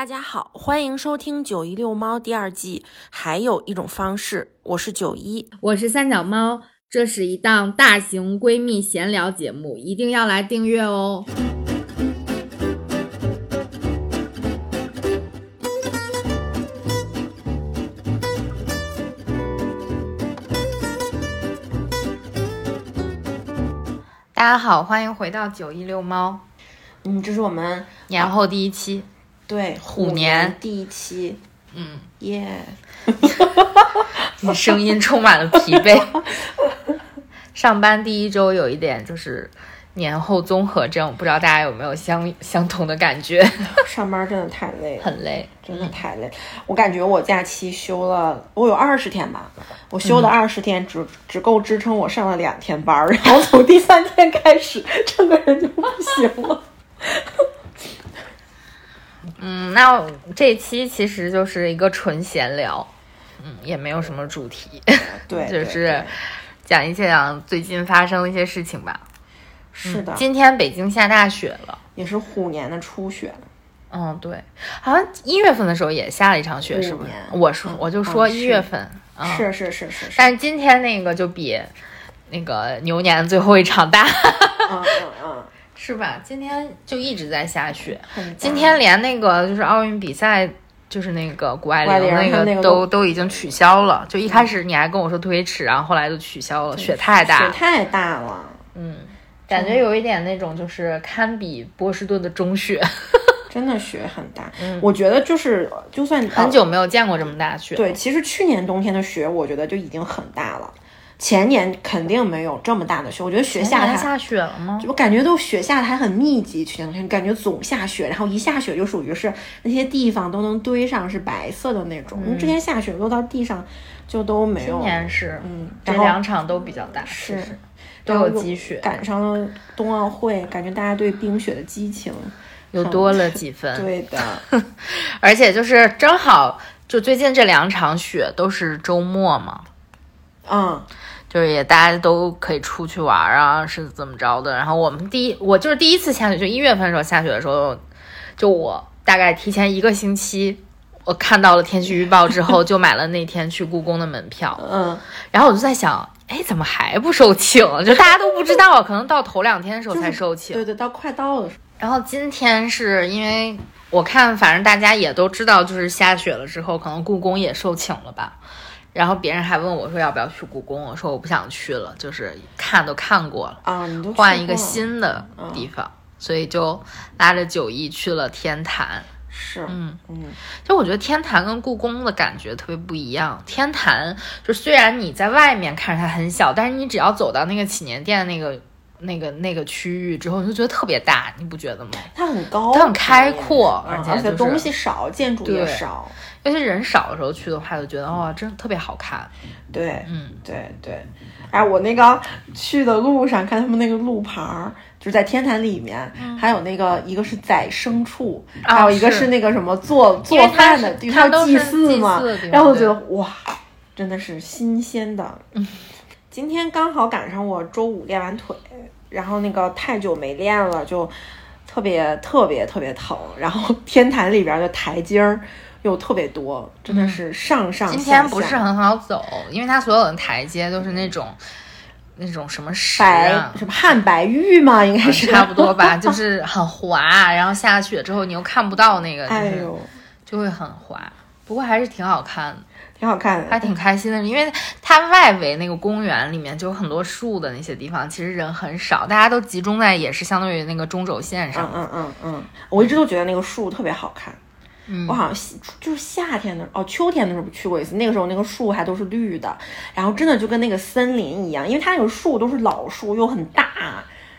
大家好，欢迎收听《九一遛猫》第二季。还有一种方式，我是九一，我是三脚猫。这是一档大型闺蜜闲聊节目，一定要来订阅哦。大家好，欢迎回到九一遛猫。嗯，这是我们年后第一期，对虎年第一期。嗯，耶，你声音充满了疲惫。上班第一周有一点就是年后综合症，不知道大家有没有相相同的感觉？上班真的太累了，很累，真的太累。我感觉我假期休了，我有二十天吧，我休的二十天只只够支撑我上了两天班，然后从第三天开始，整个人就不行了。嗯，那这期其实就是一个纯闲聊，嗯，也没有什么主题，对，就是讲一讲最近发生的一些事情吧。是的，今天北京下大雪了，也是虎年的初雪。嗯，对，好像一月份的时候也下了一场雪，是不是？我说，我就说一月份，是是是是，但是今天那个就比那个牛年最后一场大。嗯嗯嗯。是吧？今天就一直在下雪，今天连那个就是奥运比赛，就是那个谷爱凌那个都都已经取消了。就一开始你还跟我说推迟，然后后来就取消了，雪太大，雪太大了。嗯，感觉有一点那种就是堪比波士顿的中雪，真的雪很大。我觉得就是就算很久没有见过这么大雪。对，其实去年冬天的雪，我觉得就已经很大了。前年肯定没有这么大的雪，我觉得雪下它下雪了吗？我感觉都雪下的还很密集，去年感觉总下雪，然后一下雪就属于是那些地方都能堆上是白色的那种。因为之前下雪落到地上就都没有。今年是，嗯，这两场都比较大，是都有积雪，赶上了冬奥会，感觉大家对冰雪的激情又多了几分。对的，而且就是正好就最近这两场雪都是周末嘛，嗯。就是也大家都可以出去玩啊，是怎么着的？然后我们第一，我就是第一次下雪，就一月份的时候下雪的时候，就我大概提前一个星期，我看到了天气预报之后，就买了那天去故宫的门票。嗯，然后我就在想，哎，怎么还不售罄？就大家都不知道，可能到头两天的时候才售罄。对对，到快到的时候。然后今天是因为我看，反正大家也都知道，就是下雪了之后，可能故宫也售罄了吧。然后别人还问我说要不要去故宫，我说我不想去了，就是看都看过了啊，你都换一个新的地方，所以就拉着九一去了天坛。是，嗯嗯，就我觉得天坛跟故宫的感觉特别不一样。天坛就虽然你在外面看着它很小，但是你只要走到那个祈年殿那个那个那个区域之后，你就觉得特别大，你不觉得吗？它很高，它很开阔，而且东西少，建筑也少。尤其人少的时候去的话，就觉得哇，真的特别好看。对，嗯，对对。哎，我那个去的路上看他们那个路牌儿，就是在天坛里面，还有那个一个是宰牲畜，还有一个是那个什么做做饭的，它要祭祀嘛。然后我觉得哇，真的是新鲜的。今天刚好赶上我周五练完腿，然后那个太久没练了，就特别特别特别疼。然后天坛里边的台阶儿。又特别多，真的是上上。今天不是很好走，因为它所有的台阶都是那种那种什么石啊，什么汉白玉吗？应该是差不多吧，就是很滑，然后下雪之后你又看不到那个，哎呦，就会很滑。不过还是挺好看的，挺好看的，还挺开心的，因为它外围那个公园里面就有很多树的那些地方，其实人很少，大家都集中在也是相当于那个中轴线上。嗯嗯嗯，我一直都觉得那个树特别好看。我好像就是夏天的哦，秋天的时候去过一次，那个时候那个树还都是绿的，然后真的就跟那个森林一样，因为它那个树都是老树，又很大，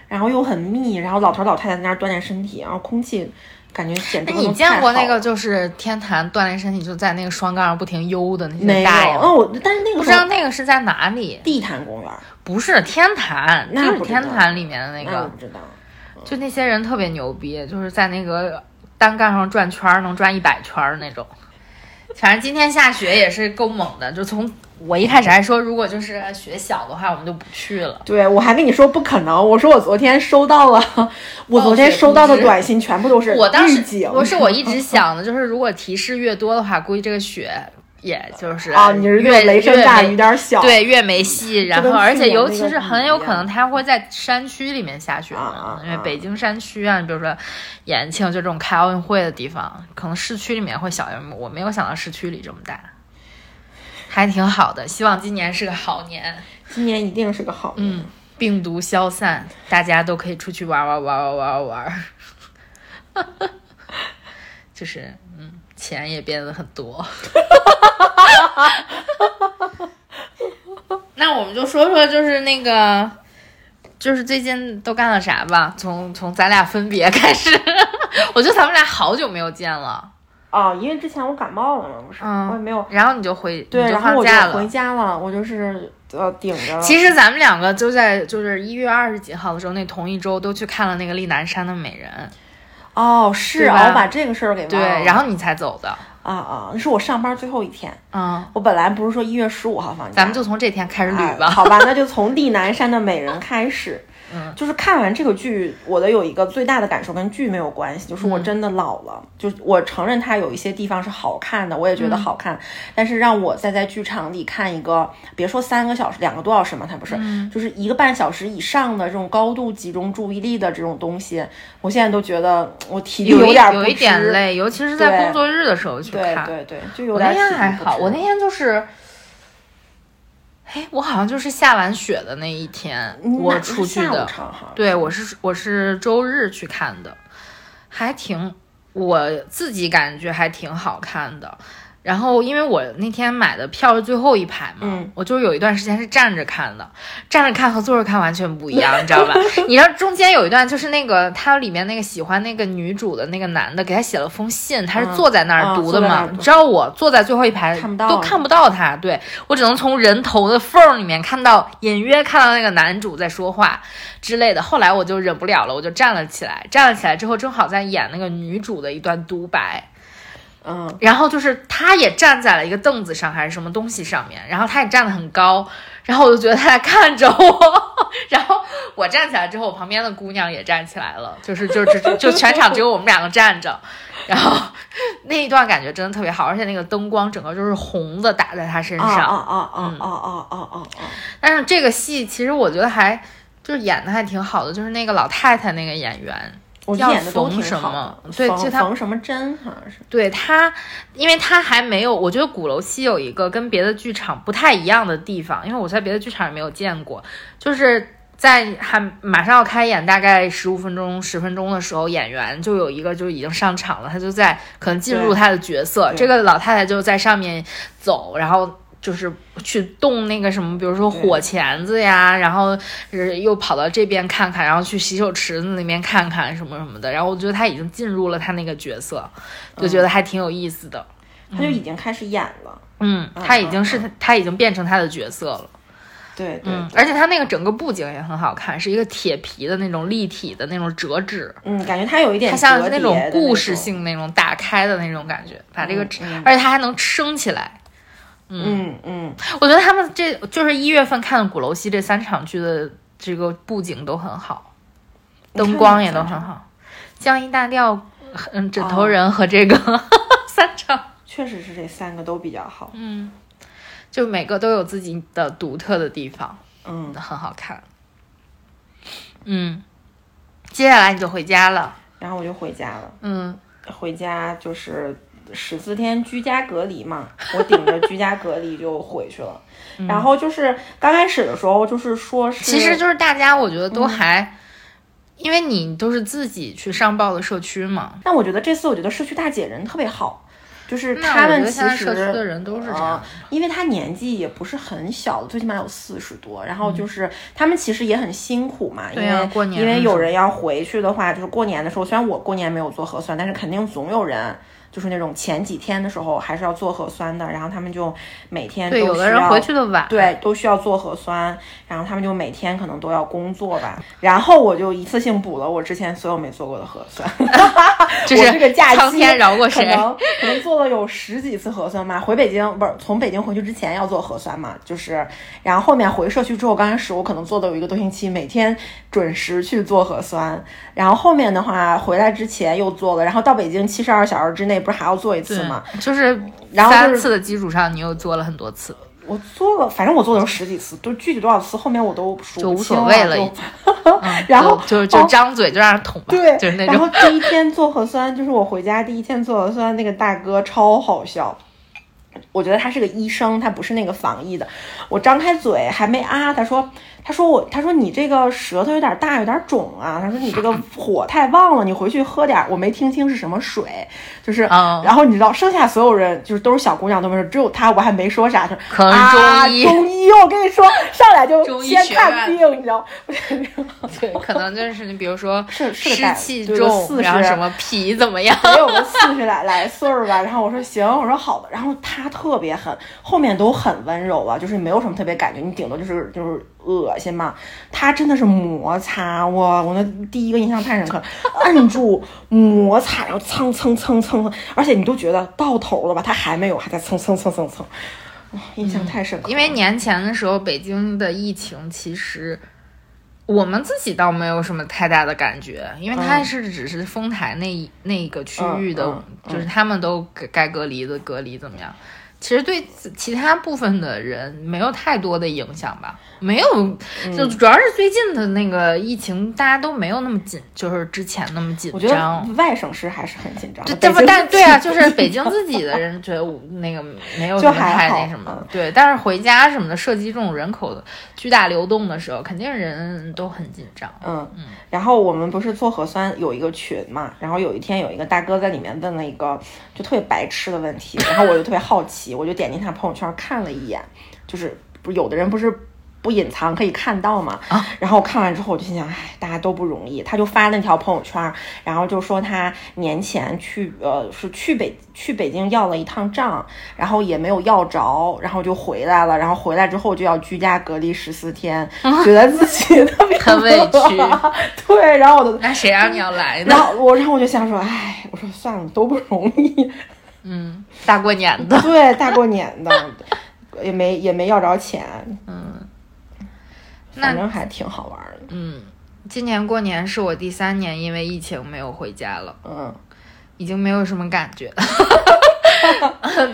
然后又很密，然后老头老太太在那儿锻炼身体，然后空气感觉简直。你见过那个就是天坛锻炼身体，就在那个双杠上不停悠的那些大爷？哦，我但是那个不知道那个是在哪里？地坛公园不是天坛，那是天坛里面的那个，不知道。就那些人特别牛逼，就是在那个。单杠上转圈儿能转一百圈儿那种，反正今天下雪也是够猛的，就从我一开始还说，如果就是雪小的话，我们就不去了。对，我还跟你说不可能，我说我昨天收到了，我昨天收到的短信全部都是我当时预警。不是我一直 想的，就是如果提示越多的话，估计这个雪也就是啊，你是越雷声大雨雨点小，对，越没戏。然后，而且尤其是很有可能它它会在山区里面下雪嘛因为北京山区啊，你比如说延庆就这种开奥运会的地方，可能市区里面会小一点。我没有想到市区里这么大，还挺好的。希望今年是个好年，今年一定是个好年。嗯，病毒消散，大家都可以出去玩玩玩玩玩玩，就是嗯，钱也变得很多。那我们就说说，就是那个，就是最近都干了啥吧？从从咱俩分别开始，我觉得咱们俩好久没有见了。哦，因为之前我感冒了嘛，不是，嗯我也没有。然后你就回，对，然后我就放假了回。家了，我就是呃顶着。其实咱们两个就在就是一月二十几号的时候，那同一周都去看了那个丽南山的美人，哦，是啊，我把这个事儿给忘了对，了。然后你才走的。啊啊，那是我上班最后一天。嗯，我本来不是说一月十五号放假，咱们就从这天开始捋吧。哎好吧，那就从丽南山的美人开始。嗯，就是看完这个剧，我的有一个最大的感受跟剧没有关系，就是我嗯真的老了。就我承认它有一些地方是好看的，我也觉嗯得好看，但是让我再在剧场里看一个，别说三个小时、两个多小时嘛，它不是，嗯就是一个半小时以上的这种高度集中注意力的这种东西，我现在都觉得我体力有点不有一点。累，尤其是在工作日的时候去看。对对对，就有我那天还好，我那天就是，哎，我好像就是下完雪的那一天，我出去的。对，我是我是周日去看的，还挺，我自己感觉还挺好看的。然后，因为我那天买的票是最后一排嘛，嗯我就是有一段时间是站着看的，站着看和坐着看完全不一样，你知道吧？你知道中间有一段就是那个他里面那个喜欢那个女主的那个男的给他写了封信，他是嗯坐在那儿嗯读的嘛？你知道我坐在最后一排看不到都看不到他，对我只能从人头的缝儿里面看到，隐约看到那个男主在说话之类的。后来我就忍不了了，我就站了起来，站了起来之后正好在演那个女主的一段独白。嗯，然后就是他也站在了一个凳子上还是什么东西上面，然后他也站得很高，然后我就觉得他在看着我，然后我站起来之后，我旁边的姑娘也站起来了，就是 就就就全场只有我们两个站着，然后那一段感觉真的特别好，而且那个灯光整个就是红的打在他身上，啊啊啊啊啊啊啊啊啊！但是这个戏其实我觉得还就是演的还挺好的，就是那个老太太那个演员，叫我演的都什好么对就他冯什么真好像是。对他，因为他还没有，我觉得鼓楼西有一个跟别的剧场不太一样的地方，因为我在别的剧场也没有见过，就是在还马上要开演大概十五分钟、十分钟的时候，演员就有一个就已经上场了，他就在可能进入他的角色，这个老太太就在上面走，然后。就是去动那个什么，比如说火钳子呀，然后是又跑到这边看看，然后去洗手池子那边看看什么什么的。然后我觉得他已经进入了他那个角色，就觉得还挺有意思的。他就已经开始演了。嗯，他已经是他，他已经变成他的角色了。对对，嗯，而且他那个整个布景也很好看，是一个铁皮的那种立体的那种折纸，嗯，感觉他有一点它像那种故事。性那种打开的那种感觉，把这个，嗯而且它还能升起来。嗯嗯，我觉得他们这就是一月份看的鼓楼西这三场剧的这个布景都很好，灯光也都很好。江阴大调，嗯，枕头人和这个、三场，确实是这三个都比较好。嗯，就每个都有自己的独特的地方，嗯，很好看。嗯，接下来你就回家了。然后我就回家了。嗯，回家就是十四天居家隔离嘛，我顶着居家隔离就回去了。然后就是刚开始的时候，就是说是，其实就是大家，我觉得都还，因为你都是自己去上报的社区嘛，但我觉得这次我觉得社区大姐人特别好，就是他们其实社区实的人都是这样呃，因为他年纪也不是很小，最起码有四十多，然后嗯。就是、他们其实也很辛苦嘛，因为过年因为有人要回去的话，就是过年的时候，虽然我过年没有做核酸，但是肯定总有人就是那种前几天的时候还是要做核酸的，然后他们就每天对，有的人回去的晚，对，都需要做核酸，然后他们就每天可能都要工作吧。然后我就一次性补了我之前所有没做过的核酸，就是这个假期苍天饶过谁可能可能做了有十几次核酸吧。回北京不是从北京回去之前要做核酸嘛，就是然后后面回社区之后，刚开始我可能做的有一个多星期，每天准时去做核酸，然后后面的话回来之前又做了，然后到北京七十二小时之内不是还要做一次吗？就是然后就是三次的基础上，你又做了很多次，我做了，反正我做了有十几次，都具体多少次后面我都数就无所谓了 然后就就张嘴就让人捅吧，对，就是那种然后。第一天做核酸，就是我回家第一天做核酸，那个大哥超好笑。我觉得他是个医生，他不是那个防疫的。我张开嘴还没啊，他说，他说我，他说你这个舌头有点大，有点肿啊。他说你这个火太旺了，你回去喝点儿。我没听清是什么水，就是，嗯然后你知道，剩下所有人就是都是小姑娘都没事，只有他，我还没说啥，他说可能中医中医，我跟你说，上来就先看病，你知道，对，可能就是你比如说是是个大湿气重，40然后什么脾怎么样，得有个四十来来岁儿吧。然后我说行，我说好的。然后他特别狠，后面都很温柔了，就是没有什么特别感觉，你顶多就是就是恶心嘛。他真的是摩擦我，我那第一个印象太深刻了，按住摩擦，然后蹭蹭蹭蹭，而且你都觉得到头了吧，他还没有，还在蹭蹭蹭蹭蹭，哇印象太深刻了。因为年前的时候，北京的疫情其实我们自己倒没有什么太大的感觉，因为它嗯是只是丰台那一那个区域的，就是他们都该该隔离的隔离怎么样。其实对其他部分的人没有太多的影响吧，没有，嗯就主要是最近的那个疫情，大家都没有那么紧，就是之前那么紧我觉得张。外省市还是很紧张的，这不，但对啊，就是北京自己的人觉得我那个没有就什么太那什么嗯，对。但是回家什么的，涉及这种人口的巨大流动的时候，肯定人都很紧张。嗯嗯，然后我们不是做核酸有一个群嘛，然后有一天有一个大哥在里面问了一个就特别白痴的问题，然后我就特别好奇，我就点进他朋友圈看了一眼，就是不是有的人不是。不隐藏可以看到嘛？啊然后我看完之后，我就心想，哎，大家都不容易。他就发那条朋友圈，然后就说他年前去，呃，是去北去北京要了一趟账，然后也没有要着，然后就回来了。然后回来之后就要居家隔离十四天，觉得自己特别 很委屈。对，然后我就那谁让你要来然？后我，然后我就想说，哎，我说算了，都不容易。嗯，大过年的，对，大过年的，也没也没要着钱，嗯。反那正还挺好玩的。嗯，今年过年是我第三年因为疫情没有回家了，嗯。已经没有什么感觉了。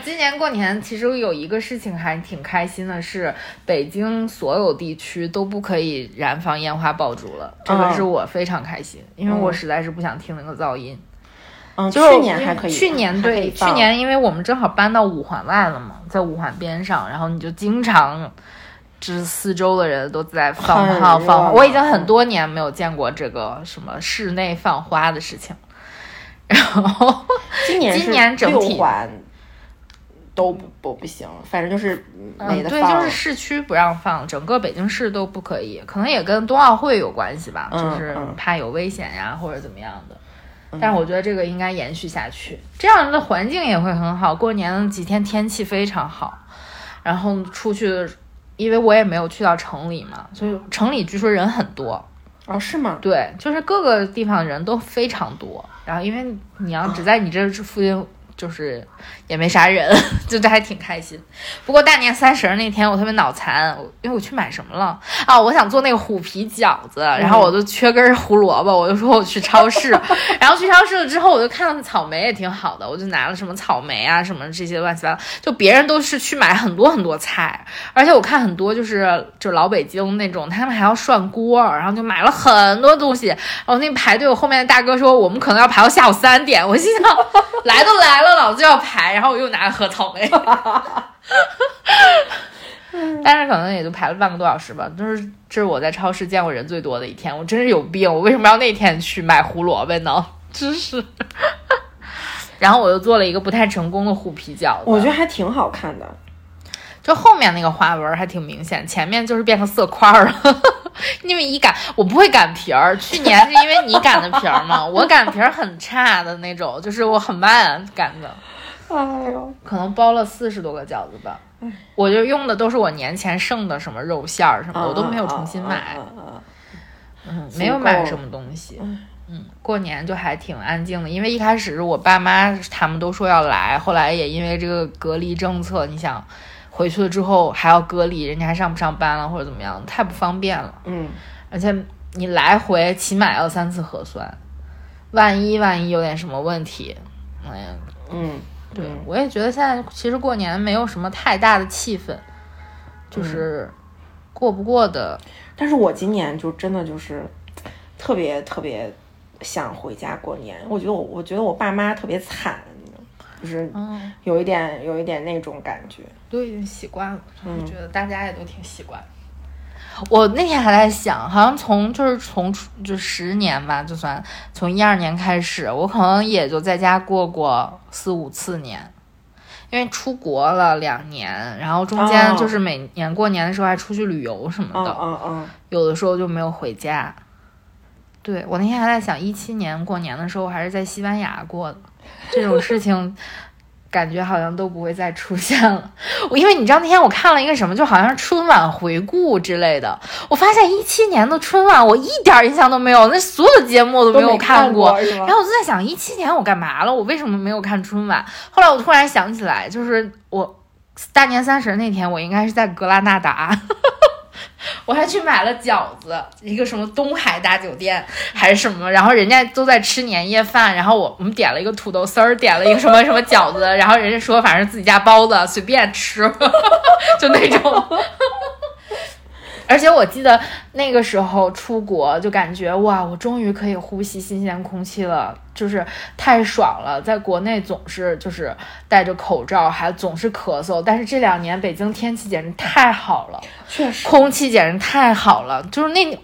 今年过年其实有一个事情还挺开心的是，北京所有地区都不可以燃放烟花爆竹了，这个嗯。是我非常开心，因为我嗯。实在是不想听那个噪音。嗯，就是去年还可以，去年对，去年因为我们正好搬到五环外了嘛，在五环边上，然后你就经常，就是四周的人都在放炮放花。我已经很多年没有见过这个什么室内放花的事情。然后今今年今年整体六环都不不不行，反正就是没嗯，对，得放。就是市区不让放，整个北京市都不可以，可能也跟冬奥会有关系吧，嗯就是嗯怕有危险呀或者怎么样的。但是我觉得这个应该延续下去，这样的环境也会很好。过年的几天天气非常好，然后出去，因为我也没有去到城里嘛，所以城里据说人很多。哦，是吗？对，就是各个地方人都非常多。然后因为你要只在你这附近，就是也没啥人，就这还挺开心。不过大年三十那天我特别脑残，我因为我去买什么了啊？我想做那个虎皮饺子，然后我就缺根胡萝卜，我就说我去超市，然后去超市了之后，我就看到草莓也挺好的，我就拿了什么草莓啊什么这些乱七八糟，就别人都是去买很多很多菜，而且我看很多就是就老北京那种，他们还要涮锅，然后就买了很多东西。然后那排队，我后面的大哥说我们可能要排到下午三点，我心想来都来了，老子要排。然后我又拿了盒草莓，但是可能也就排了半个多小时吧。就是这是我在超市见过人最多的一天，我真是有病，我为什么要那天去买胡萝卜呢？真是。然后我又做了一个不太成功的虎皮饺子，我觉得还挺好看的。就后面那个花纹还挺明显，前面就是变成色块儿了。因为一擀我不会擀皮儿，去年是因为你擀的皮儿嘛，我擀皮儿很差的那种，就是我很慢擀的。哎呦，可能包了四十多个饺子吧，我就用的都是我年前剩的什么肉馅儿什么，我都没有重新买，嗯，没有买什么东西。嗯，过年就还挺安静的，因为一开始我爸妈他们都说要来，后来也因为这个隔离政策，你想回去了之后还要隔离，人家还上不上班了或者怎么样，太不方便了。嗯，而且你来回起码要三次核酸，万一万一有点什么问题，哎呀，嗯。对，我也觉得现在其实过年没有什么太大的气氛，就是过不过的。但是我今年就真的就是特别特别想回家过年。我觉得我我觉得我爸妈特别惨，就是有一点有一点那种感觉。都已经习惯了，我觉得大家也都挺习惯。我那天还在想，好像从就是从就十年吧，就算从一二年开始，我可能也就在家过过四五次年，因为出国了两年，然后中间就是每年过年的时候还出去旅游什么的，嗯嗯，有的时候就没有回家。对我那天还在想，一七年过年的时候还是在西班牙过的，这种事情。感觉好像都不会再出现了，我因为你知道那天我看了一个什么，就好像是春晚回顾之类的，我发现一七年的春晚我一点印象都没有，那所有的节目我都没有看过，然后我就在想一七年我干嘛了，我为什么没有看春晚？后来我突然想起来，就是我大年三十那天我应该是在格拉纳达。我还去买了饺子，一个什么东海大酒店还是什么，然后人家都在吃年夜饭，然后我我们点了一个土豆丝儿，点了一个什么什么饺子，然后人家说反正自己家包子，随便吃，就那种。而且我记得那个时候出国，就感觉哇，我终于可以呼吸新鲜空气了，就是太爽了。在国内总是就是戴着口罩，还总是咳嗽。但是这两年北京天气简直太好了，确实，空气简直太好了，就是那。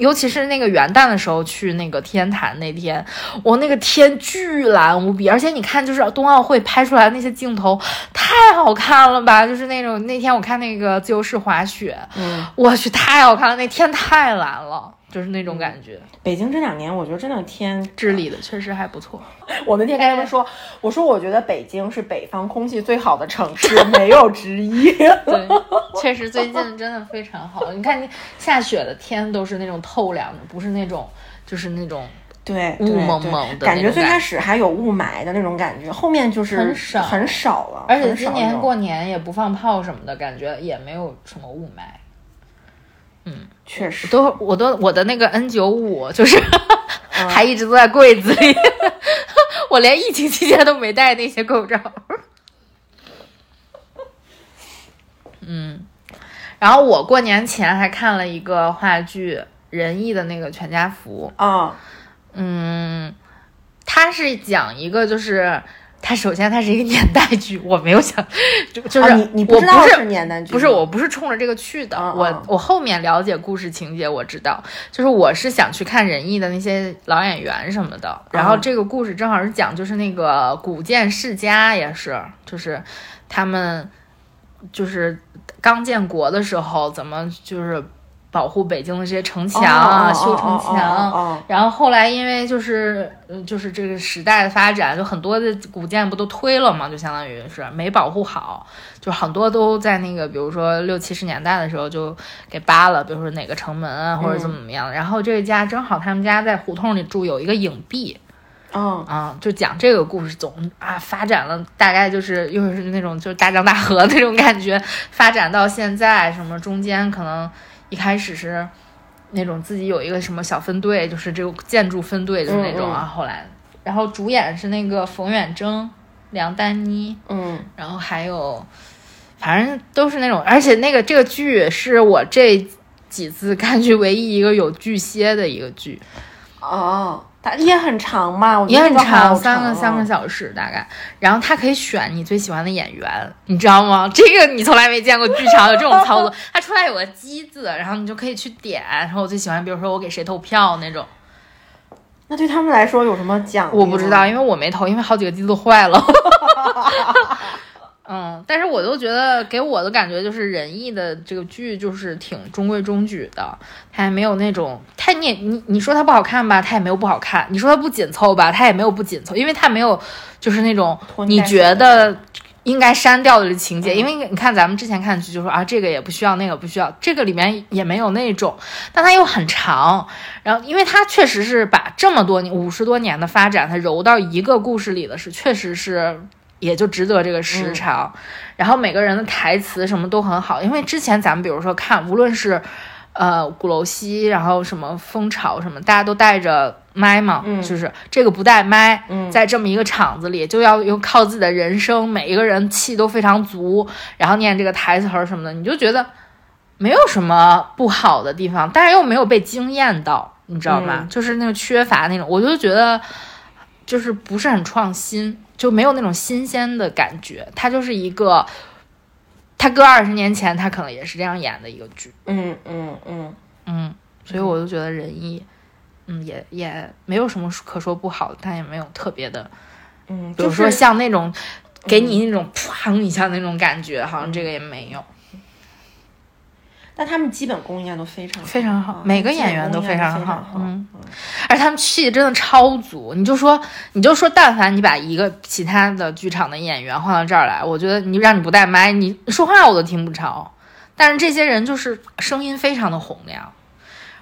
尤其是那个元旦的时候去那个天坛那天，我那个天巨蓝无比，而且你看，就是冬奥会拍出来的那些镜头太好看了吧？就是那种那天我看那个自由式滑雪，嗯，我去太好看了，那天太蓝了。就是那种感觉。北京这两年，我觉得真的天治理的确实还不错。我那天跟他们说，我说我觉得北京是北方空气最好的城市，没有之一。对，确实最近真的非常好。你看，下雪的天都是那种透亮的，不是那种就是那种对雾蒙蒙的感觉。最开始还有雾霾的那种感觉，后面就是很少很少了。而且今年过年也不放炮什么的，感觉也没有什么雾霾。嗯，确实，都我都我的那个 N 九五就是 还一直都在柜子里，我连疫情期间都没戴那些口罩。嗯，然后我过年前还看了一个话剧，仁义的那个全家福啊，嗯，他是讲一个就是。它首先它是一个年代剧，我没有想，就就是你你不知道是年代剧，不是我不是冲着这个去的，我我后面了解故事情节我知道，就是我是想去看仁义的那些老演员什么的，然后这个故事正好是讲就是那个古建世家也是，就是他们就是刚建国的时候怎么就是。保护北京的这些城墙啊，修城墙，然后后来因为就是嗯，就是这个时代的发展，就很多的古建不都推了嘛，就相当于是没保护好，就很多都在那个，比如说六七十年代的时候就给扒了，比如说哪个城门啊，或者怎么怎么样。然后这个家正好他们家在胡同里住，有一个影壁，嗯啊，就讲这个故事，总啊发展了，大概就是又是那种就是大江大河那种感觉，发展到现在什么中间可能。一开始是那种自己有一个什么小分队，就是这个建筑分队的那种啊。后来，然后主演是那个冯远征、梁丹妮，嗯，然后还有，反正都是那种，而且那个这个剧是我这几次看剧唯一一个有巨蟹的一个剧。哦。它也很长嘛，也很长，三个三个小时大概。然后他可以选你最喜欢的演员，你知道吗？这个你从来没见过剧场有这种操作。它出来有个机子，然后你就可以去点。然后我最喜欢，比如说我给谁投票那种。那对他们来说有什么奖？我不知道，因为我没投，因为好几个机子都坏了。嗯，但是我都觉得给我的感觉就是仁义的这个剧就是挺中规中矩的，它也没有那种太你你你说它不好看吧，它也没有不好看；你说它不紧凑吧，它也没有不紧凑，因为它没有就是那种你觉得。应该删掉的情节，因为你看咱们之前看剧就说啊，这个也不需要，那个不需要，这个里面也没有那种，但它又很长，然后因为它确实是把这么多年五十多年的发展，它揉到一个故事里的是，确实是也就值得这个时长，然后每个人的台词什么都很好，因为之前咱们比如说看，无论是。呃，鼓楼西，然后什么蜂巢什么，大家都带着麦嘛，就是这个不带麦，在这么一个场子里，就要用靠自己的人声，每一个人气都非常足，然后念这个台词什么的，你就觉得没有什么不好的地方，但是又没有被惊艳到，你知道吗？就是那个缺乏那种，我就觉得就是不是很创新，就没有那种新鲜的感觉，它就是一个。他搁二十年前，他可能也是这样演的一个剧。嗯嗯嗯嗯，所以我就觉得仁义，嗯，也也没有什么可说不好的，但也没有特别的，嗯，比如说像那种给你那种砰一下那种感觉，好像这个也没有。但他们基本功应该都非常非常好，每个演员都非常好，嗯，而且他们气真的超足。你就说，你就说，但凡你把一个其他的剧场的演员换到这儿来，我觉得你让你不带麦，你说话我都听不着。但是这些人就是声音非常的洪亮，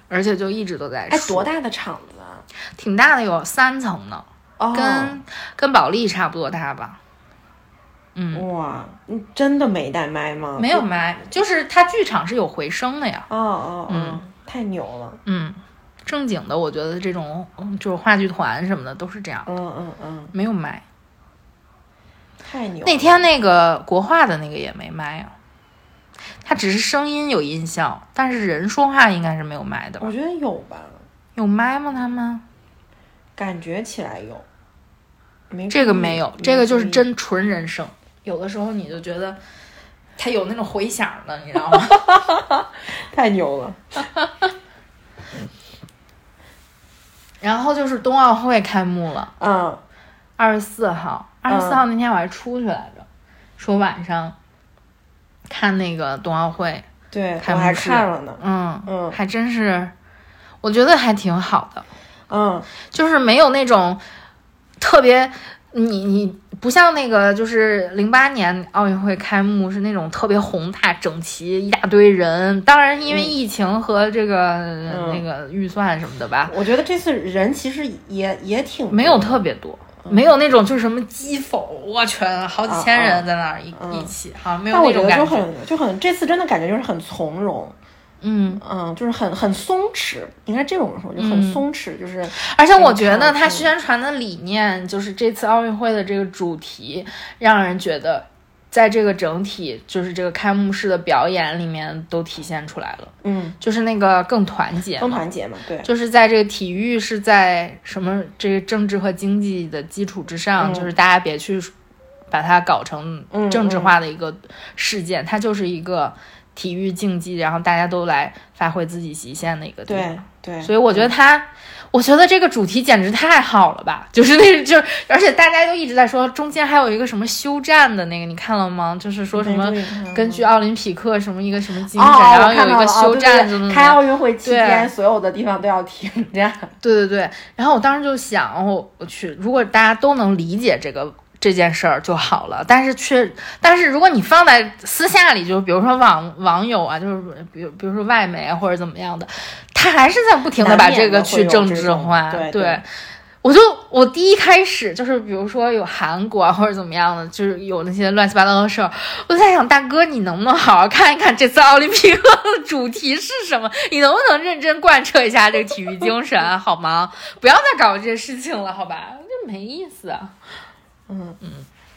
而且就一直都在。哎，多大的场子啊？挺大的，有三层呢，跟跟保利差不多大吧。嗯哇，你真的没带麦吗？没有麦，就是它剧场是有回声的呀。哦哦，嗯，太牛了。嗯，正经的，我觉得这种就是话剧团什么的都是这样。嗯嗯嗯，没有麦，太牛。那天那个国画的那个也没麦啊，他只是声音有音效，但是人说话应该是没有麦的。我觉得有吧？有麦吗？他们感觉起来有，没这个没有，这个就是真纯人声。有的时候你就觉得它有那种回响的，你知道吗？太牛了。然后就是冬奥会开幕了，嗯，二十四号，二十四号那天我还出去来着，说晚上看那个冬奥会，对，我还看了呢，嗯嗯，还真是，我觉得还挺好的，嗯，就是没有那种特别。你你不像那个，就是零八年奥运会开幕是那种特别宏大整齐一大堆人，当然因为疫情和这个那个预算什么的吧。我觉得这次人其实也也挺没有特别多，没有那种就是什么击否，我去，好几千人在那儿一一起，好像没有那种感觉。就很就很这次真的感觉就是很从容。嗯嗯，就是很很松弛，你看这种时候就很松弛，就是。而且我觉得他宣传的理念，就是这次奥运会的这个主题，让人觉得，在这个整体就是这个开幕式的表演里面都体现出来了。嗯，就是那个更团结，更团结嘛，对。就是在这个体育是在什么这个政治和经济的基础之上，就是大家别去把它搞成政治化的一个事件，它就是一个。体育竞技，然后大家都来发挥自己极限的一个地方。对对，所以我觉得他，我觉得这个主题简直太好了吧！就是那，就而且大家都一直在说，中间还有一个什么休战的那个，你看了吗？就是说什么根据奥林匹克什么一个什么精神，然后有一个休战，开奥运会期间所有的地方都要停战。对对对，然后我当时就想，我我去，如果大家都能理解这个。这件事儿就好了，但是却，但是如果你放在私下里，就比如说网网友啊，就是比如比如说外媒或者怎么样的，他还是在不停的把这个去政治化。对，我就我第一开始就是比如说有韩国啊或者怎么样的，就是有那些乱七八糟的事儿，我在想大哥，你能不能好好看一看这次奥林匹克的主题是什么？你能不能认真贯彻一下这个体育精神好吗？不要再搞这些事情了，好吧？这没意思。嗯嗯，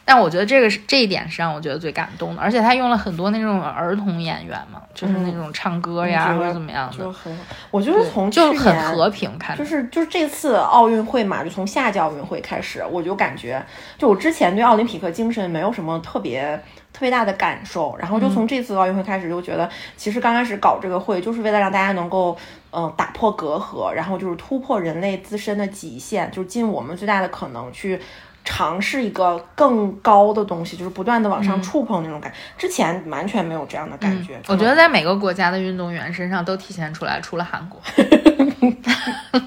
但我觉得这个是这一点是让我觉得最感动的，而且他用了很多那种儿童演员嘛，就是那种唱歌呀或者怎么样的，就很好。我觉得从就很和平，看就是就是这次奥运会嘛，就从夏季奥运会开始，我就感觉，就我之前对奥林匹克精神没有什么特别特别大的感受，然后就从这次奥运会开始，就觉得其实刚开始搞这个会就是为了让大家能够嗯打破隔阂，然后就是突破人类自身的极限，就是尽我们最大的可能去。尝试一个更高的东西，就是不断的往上触碰那种感觉。之前完全没有这样的感觉。我觉得在每个国家的运动员身上都体现出来，除了韩国。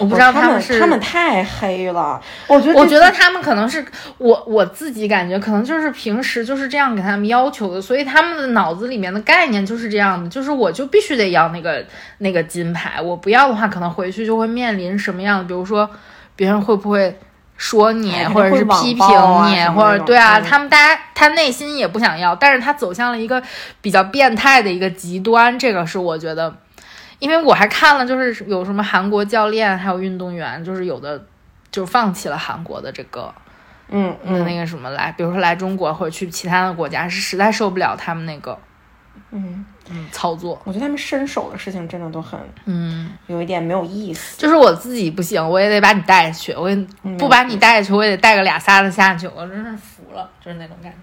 我不知道他们是他们太黑了，我觉得我觉得他们可能是我我自己感觉可能就是平时就是这样给他们要求的，所以他们的脑子里面的概念就是这样的，就是我就必须得要那个那个金牌，我不要的话可能回去就会面临什么样的，比如说别人会不会说你，或者是批评你，或者对啊，他们大家他内心也不想要，但是他走向了一个比较变态的一个极端，这个是我觉得。因为我还看了，就是有什么韩国教练还有运动员，就是有的就放弃了韩国的这个，嗯，那个什么来，比如说来中国或者去其他的国家，是实在受不了他们那个，嗯嗯，操作。我觉得他们伸手的事情真的都很，嗯，有一点没有意思。就是我自己不行，我也得把你带下去，我也不把你带下去，我也得带个俩仨的下去，我真是服了，就是那种感觉。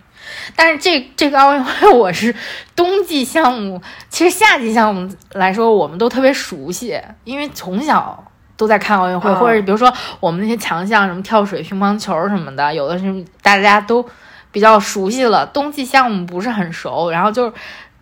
但是这这个奥运会我是冬季项目，其实夏季项目来说我们都特别熟悉，因为从小都在看奥运会，或者比如说我们那些强项，什么跳水、乒乓球什么的，有的是大家都比较熟悉了。冬季项目不是很熟，然后就。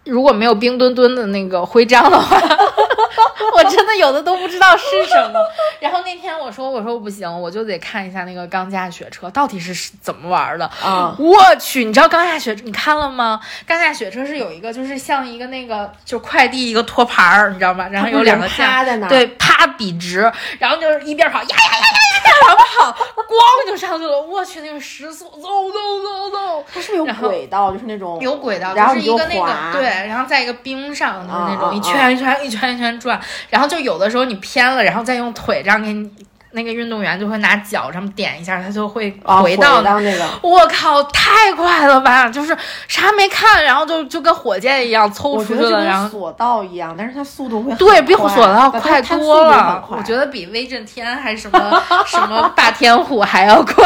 如果没有冰墩墩的那个徽章的话，我真的有的都不知道是什么。然后那天我说我说不行，我就得看一下那个钢架雪车到底是怎么玩的啊！我去，你知道钢架雪你看了吗？钢架雪车是有一个就是像一个那个就快递一个托盘儿，你知道吗？然后有两个趴在那，对，趴笔直，然后就是一边跑呀呀呀呀呀，然后跑，咣就上去了。我去，那个时速，走走走走，它是有轨道，就是那种有轨道，然后一个那个对。然后在一个冰上就是那种一圈一圈一圈一圈转，然后就有的时候你偏了，然后再用腿这样给你那个运动员就会拿脚这么点一下，他就会回到那个。我靠，太快了吧！就是啥没看，然后就就跟火箭一样抽出去了，然后索道一样，但是它速度会对比索道快多了。我觉得比威震天还是什么 什么霸天虎还要快。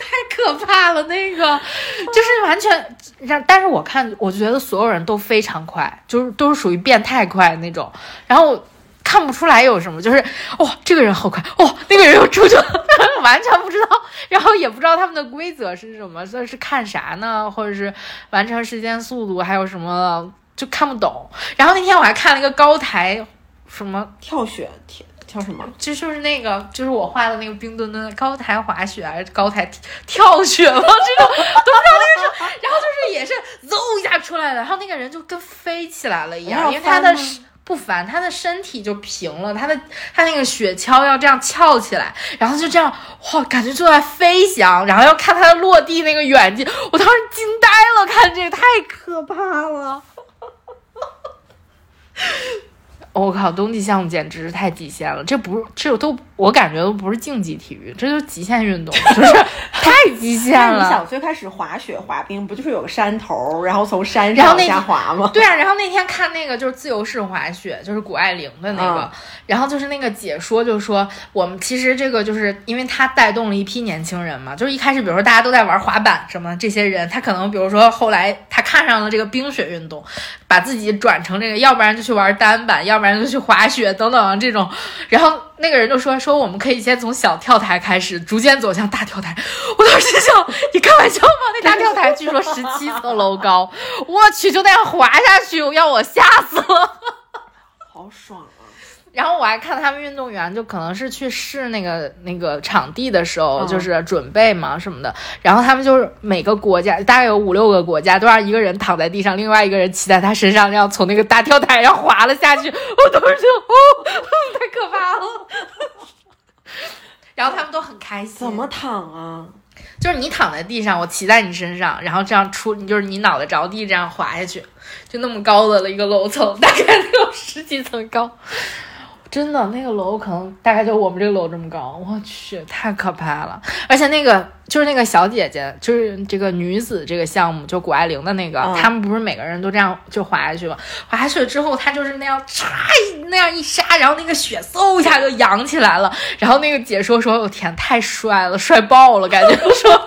太可怕了，那个就是完全让，但是我看，我觉得所有人都非常快，就是都是属于变态快那种，然后看不出来有什么，就是哇，这个人好快，哦，那个人又出去了，完全不知道，然后也不知道他们的规则是什么，这是看啥呢？或者是完成时间速度，还有什么就看不懂。然后那天我还看了一个高台，什么跳雪跳。跳什么？就就是那个，就是我画的那个冰墩墩高台滑雪还是高台跳雪吗？这种都不知道那个是。然后就是也是嗖一下出来的，然后那个人就跟飞起来了一样，因为他的不烦，他的身体就平了，他的他那个雪橇要这样翘起来，然后就这样哇，感觉就在飞翔，然后要看他的落地那个远近，我当时惊呆了，看这个太可怕了。我靠，冬季项目简直是太极限了！这不是，这都我感觉都不是竞技体育，这就是极限运动，就是 太极限了。你想，最开始滑雪、滑冰不就是有个山头，然后从山上往下滑吗？对啊，然后那天看那个就是自由式滑雪，就是谷爱凌的那个，然后就是那个解说就说，我们其实这个就是因为他带动了一批年轻人嘛，就是一开始比如说大家都在玩滑板什么，这些人他可能比如说后来他看上了这个冰雪运动，把自己转成这个，要不然就去玩单板，要不然。就去滑雪等等这种，然后那个人就说说我们可以先从小跳台开始，逐渐走向大跳台。我当时想，你开玩笑吗？那大跳台据说十七层楼高，我去，就那样滑下去，要我吓死了，好爽。然后我还看他们运动员，就可能是去试那个那个场地的时候，就是准备嘛什么的。然后他们就是每个国家大概有五六个国家，都让一个人躺在地上，另外一个人骑在他身上，这样从那个大跳台上滑了下去。我当时就哦，太可怕了。然后他们都很开心。怎么躺啊？就是你躺在地上，我骑在你身上，然后这样出，就是你脑袋着地这样滑下去，就那么高的了一个楼层，大概有十几层高。真的，那个楼可能大概就我们这个楼这么高，我去，太可怕了！而且那个就是那个小姐姐，就是这个女子这个项目，就谷爱凌的那个，他们不是每个人都这样就滑下去吗？滑下去了之后，她就是那样嚓那样一刹，然后那个雪嗖一下就扬起来了。然后那个解说说：“我天，太帅了，帅爆了，感觉说。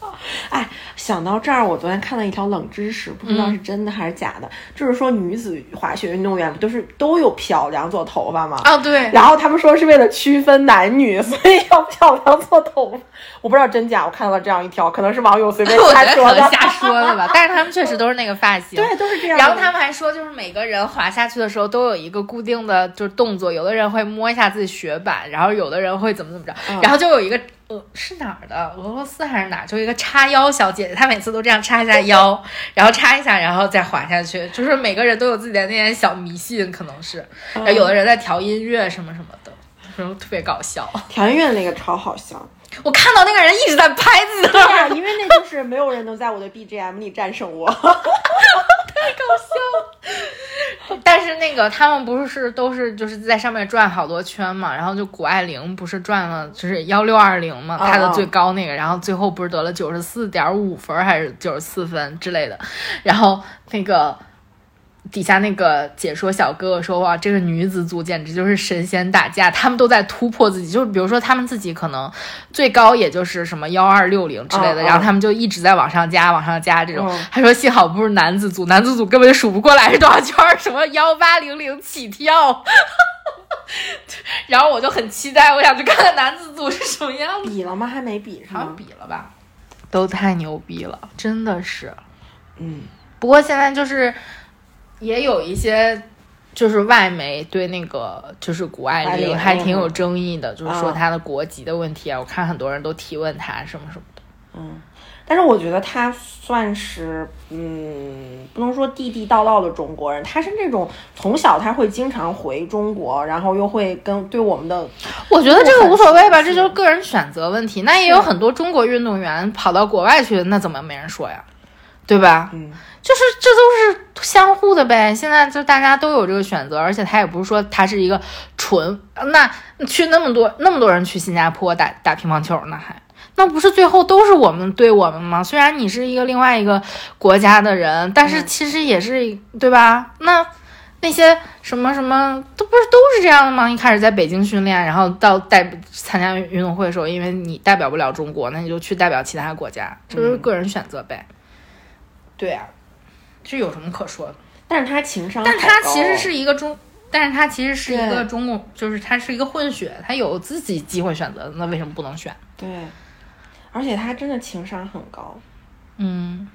”哎。想到这儿，我昨天看了一条冷知识，不知道是真的还是假的，就是说女子滑雪运动员不都是都有漂两撮头发吗？啊，对。然后他们说是为了区分男女，所以要漂两撮头发。我不知道真假，我看到了这样一条，可能是网友随便 瞎说的，瞎说的吧。但是他们确实都是那个发型，对，都是这样。然后他们还说，就是每个人滑下去的时候都有一个固定的就是动作，有的人会摸一下自己雪板，然后有的人会怎么怎么着，然后就有一个。呃，是哪儿的？俄罗斯还是哪？就一个叉腰小姐姐，她每次都这样叉一下腰，然后叉一下，然后再滑下去。就是每个人都有自己的那点小迷信，可能是。然后有的人在调音乐什么什么的，然后特别搞笑。调音乐那个超好笑，我看到那个人一直在拍自己。对呀，因为那就是没有人能在我的 BGM 里战胜我。太搞笑了，但是那个他们不是都是就是在上面转好多圈嘛，然后就谷爱凌不是转了就是幺六二零嘛，她的最高那个，然后最后不是得了九十四点五分还是九十四分之类的，然后那个。底下那个解说小哥哥说：“哇，这个女子组简直就是神仙打架，他们都在突破自己。就是比如说，他们自己可能最高也就是什么幺二六零之类的，然后他们就一直在往上加，往上加这种。他说幸好不是男子组，男子组根本就数不过来是多少圈，什么幺八零零起跳。然后我就很期待，我想去看看男子组是什么样子。比了吗？还没比，好像比了吧？都太牛逼了，真的是。嗯，不过现在就是。”也有一些，就是外媒对那个就是谷爱凌还挺有争议的，就是说她的国籍的问题啊。我看很多人都提问她什么什么的。嗯，但是我觉得她算是，嗯，不能说地地道道的中国人。她是那种从小她会经常回中国，然后又会跟对我们的。我觉得这个无所谓吧，这就是个人选择问题。那也有很多中国运动员跑到国外去，那怎么没人说呀？对吧？嗯。就是这都是相互的呗，现在就大家都有这个选择，而且他也不是说他是一个纯，那去那么多那么多人去新加坡打打乒乓球呢，还那不是最后都是我们对我们吗？虽然你是一个另外一个国家的人，但是其实也是对吧？那那些什么什么都不是都是这样的吗？一开始在北京训练，然后到代参加运动会的时候，因为你代表不了中国，那你就去代表其他国家，这就是个人选择呗。对啊。这有什么可说的？但是他情商，但他其实是一个中，但是他其实是一个中共，就是他是一个混血，他有自己机会选择，那为什么不能选？对，而且他真的情商很高，嗯，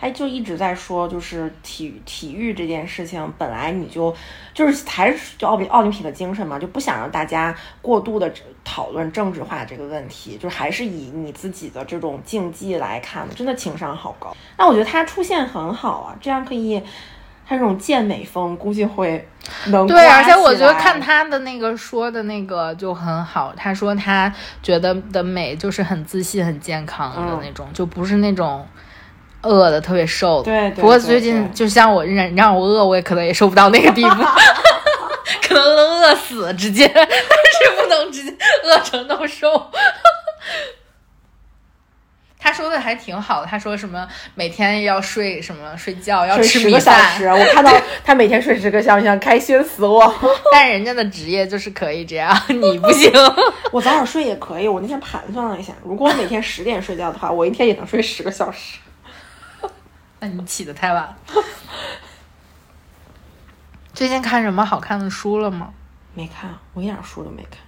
他就一直在说，就是体体育这件事情本来你就就是还是就奥比奥林匹克精神嘛，就不想让大家过度的讨论政治化这个问题，就还是以你自己的这种竞技来看，真的情商好高。那我觉得他出现很好啊，这样可以，他这种健美风估计会能对，而且我觉得看他的那个说的那个就很好，他说他觉得的美就是很自信、很健康的那种，就不是那种饿的特别瘦的。对，不过最近就像我让让我饿，我也可能也瘦不到那个地步，可能能饿死直接，但是不能直接饿成那么瘦。他说的还挺好的，他说什么每天要睡什么睡觉要吃十个小时，我看到他每天睡十个小时，开心死我。但人家的职业就是可以这样，你不行。我早点睡也可以。我那天盘算了一下，如果我每天十点睡觉的话，我一天也能睡十个小时。那你起的太晚了。最近看什么好看的书了吗？没看，我一点书都没看。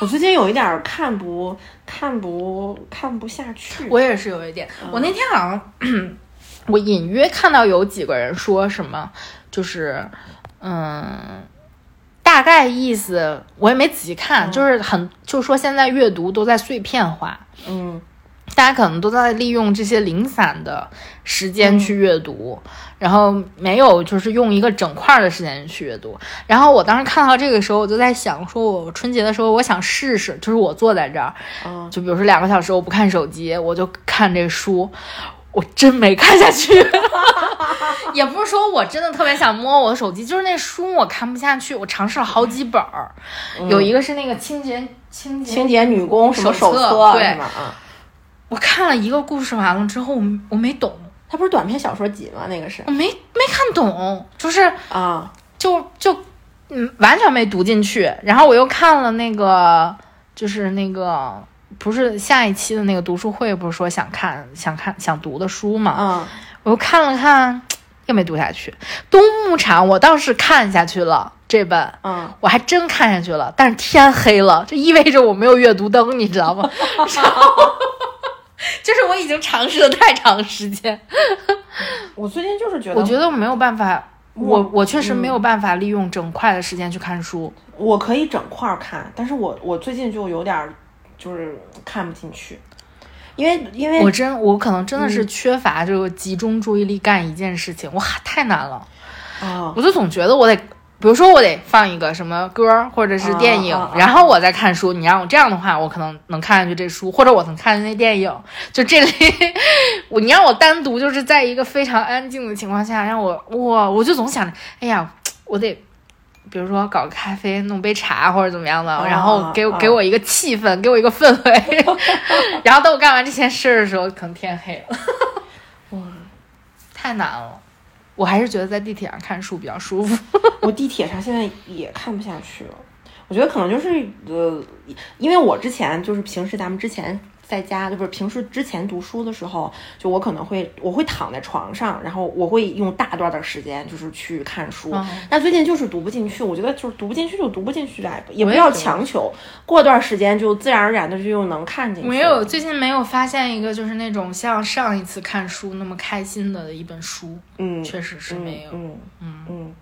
我最近有一点看不看不看不下去。我也是有一点。我那天好像，我隐约看到有几个人说什么，就是，嗯，大概意思我也没仔细看，就是很，就说现在阅读都在碎片化。嗯。大家可能都在利用这些零散的时间去阅读，然后没有就是用一个整块的时间去阅读。然后我当时看到这个时候，我就在想，说我春节的时候我想试试，就是我坐在这儿，就比如说两个小时我不看手机，我就看这书，我真没看下去。也不是说我真的特别想摸我的手机，就是那书我看不下去。我尝试了好几本儿，有一个是那个清洁清洁清洁女工什么手册，对我看了一个故事完了之后，我我没懂，它不是短篇小说集吗？那个是我没没看懂，就是啊，就就嗯，完全没读进去。然后我又看了那个，就是那个不是下一期的那个读书会，不是说想看、想看、想读的书嘛？嗯，我又看了看，又没读下去。冬牧场我倒是看下去了，这本，嗯，我还真看下去了。但是天黑了，这意味着我没有阅读灯，你知道吗？就是我已经尝试了太长时间，我最近就是觉得，我觉得我没有办法，我我我确实没有办法利用整块的时间去看书。我可以整块儿看，但是我我最近就有点儿就是看不进去，因为因为我真我可能真的是缺乏这个集中注意力干一件事情，哇，太难了。啊。我就总觉得我得，比如说我得放一个什么歌儿或者是电影，啊啊啊然后我再看书。你让我这样的话，我可能能看下去这书，或者我能看那电影。就这类，我你让我单独就是在一个非常安静的情况下，让我哇，我就总想着，哎呀，我得。比如说搞个咖啡，弄杯茶或者怎么样的，啊然后给我、啊给我一个气氛，给我一个氛围，然后等我干完这件事儿的时候，可能天黑了。哇，太难了。我还是觉得在地铁上看书比较舒服。我地铁上现在也看不下去了。我觉得可能就是呃，因为我之前就是平时咱们之前在家，就不是平时之前读书的时候，就我可能会我会躺在床上，然后我会用大段的时间就是去看书。嗯那最近就是读不进去，我觉得就是读不进去就读不进去呗，也不要强求，过段时间就自然而然的就又能看进去。没有，最近没有发现一个就是那种像上一次看书那么开心的一本书，嗯，确实是没有。嗯嗯嗯，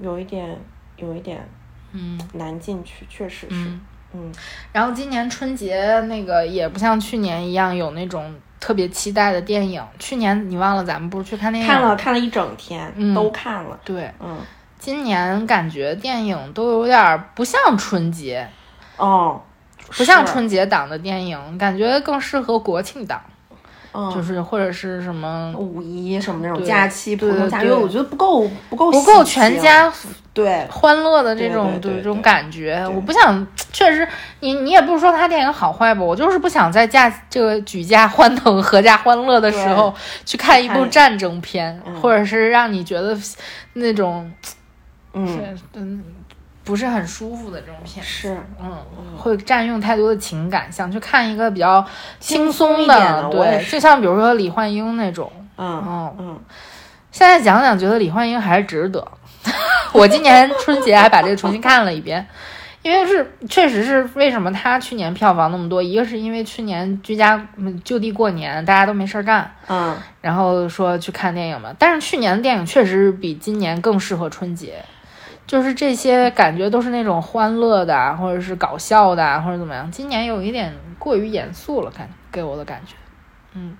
有一点有一点嗯难进去，确实是。嗯。嗯然后今年春节那个也不像去年一样有那种特别期待的电影。去年你忘了咱们不是去看电影？看了。看了一整天，嗯都看了。对，嗯，今年感觉电影都有点儿不像春节，哦，不像春节档的电影，感觉更适合国庆档，嗯，就是或者是什么五一什么那种假期，普对通假期，对我觉得不够不够不够全家对，欢乐的这种这种对对对。对感觉，我不想，确实，你你也不是说他电影好坏吧，我就是不想在假这个举家欢腾、阖家欢乐的时候去看一部战争片，嗯或者是让你觉得那种嗯，是嗯不是很舒服的这种片。是。嗯，会占用太多的情感，想去看一个比较轻轻松的对，就像比如说李焕英那种，嗯嗯，嗯，现在讲讲，觉得李焕英还是值得。我今年春节还把这个重新看了一遍，因为是确实是为什么他去年票房那么多，一个是因为去年居家嗯就地过年，大家都没事儿干，嗯，然后说去看电影嘛。但是去年的电影确实比今年更适合春节，就是这些感觉都是那种欢乐的啊，或者是搞笑的啊，或者怎么样。今年有一点过于严肃了，感给我的感觉，嗯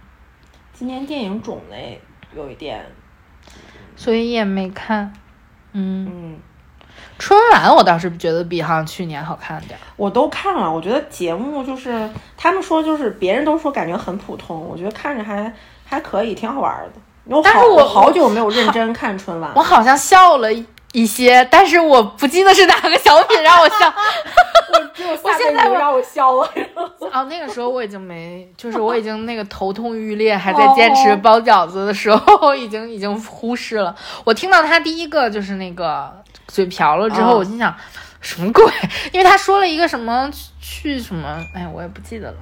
今年电影种类有一点，所以也没看。嗯，嗯，春晚我倒是觉得比好像去年好看点儿。我都看了，我觉得节目就是他们说就是别人都说感觉很普通，我觉得看着还还可以，挺好玩的。我但是我好久没有认真看春晚我，好像笑了一些，但是我不记得是哪个小品让我笑。只 有我现在我让我笑了。啊，那个时候我已经没，就是我已经那个头痛欲裂，还在坚持包饺子的时候，已经已经忽视了。我听到他第一个就是那个嘴瓢了之后，哦我心想什么鬼？因为他说了一个什么去什么，哎，我也不记得了，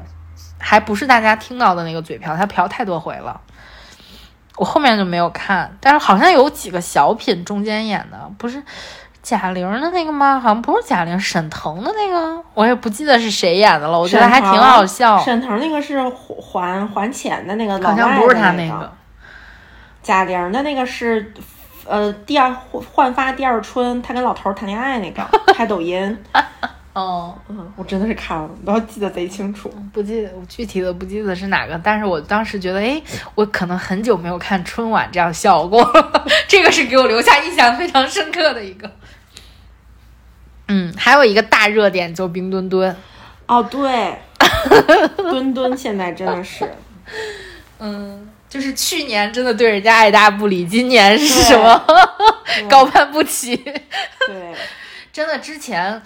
还不是大家听到的那个嘴瓢，他瓢太多回了。我后面就没有看，但是好像有几个小品中间演的，不是贾玲的那个吗？好像不是贾玲，沈腾的那个，我也不记得是谁演的了。我觉得还挺好笑，沈腾那个是还还钱的那个，好像不是他那个。贾玲的那个是，呃，第二焕发第二春，他跟老头儿谈恋爱那个，拍抖音。哦，嗯，我真的是看了，都要记得贼清楚。不记得，我具体的不记得是哪个，但是我当时觉得，哎，我可能很久没有看春晚这样笑过了，这个是给我留下印象非常深刻的一个。嗯，还有一个大热点就是冰墩墩，哦，对，墩墩现在真的是，嗯，就是去年真的对人家爱答不理，今年是什么 高攀不起？对，真的，之前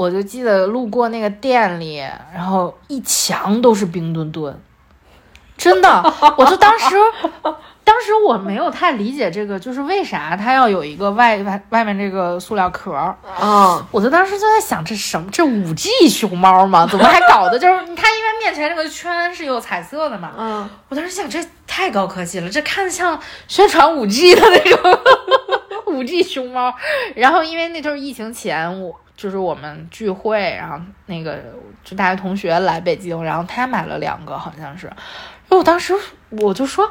我就记得路过那个店里，然后一墙都是冰墩墩，真的，我就当时。当时我没有太理解这个，就是为啥它要有一个外外外面这个塑料壳儿啊？我就当时就在想，这什么？这五 G 熊猫吗？怎么还搞的？就是你看，因为面前这个圈是有彩色的嘛。嗯，我当时想，这太高科技了，这看着像宣传五 G 的那种 五 G 熊猫。然后因为那就是疫情前，我就是我们聚会，然后那个就大学同学来北京，然后他买了两个，好像是。因为我当时我就说。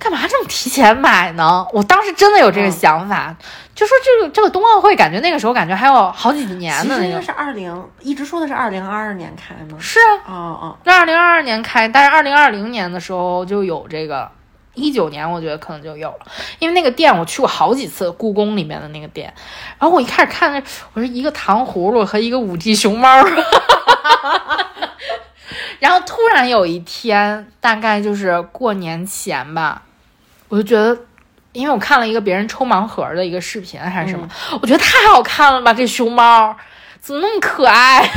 干嘛这么提前买呢？我当时真的有这个想法，就说这个这个冬奥会，感觉那个时候感觉还有好几年呢那个。是二零，一直说的是二零二二年开吗？是啊，哦哦，那二零二二年开，但是二零二零年的时候就有这个，一九年我觉得可能就有了，因为那个店我去过好几次，故宫里面的那个店，然后我一开始看那，我说一个糖葫芦和一个五 G 熊猫。然后突然有一天，大概就是过年前吧。我就觉得，因为我看了一个别人抽盲盒的一个视频还是什么，我觉得太好看了吧！这熊猫怎么那么可爱？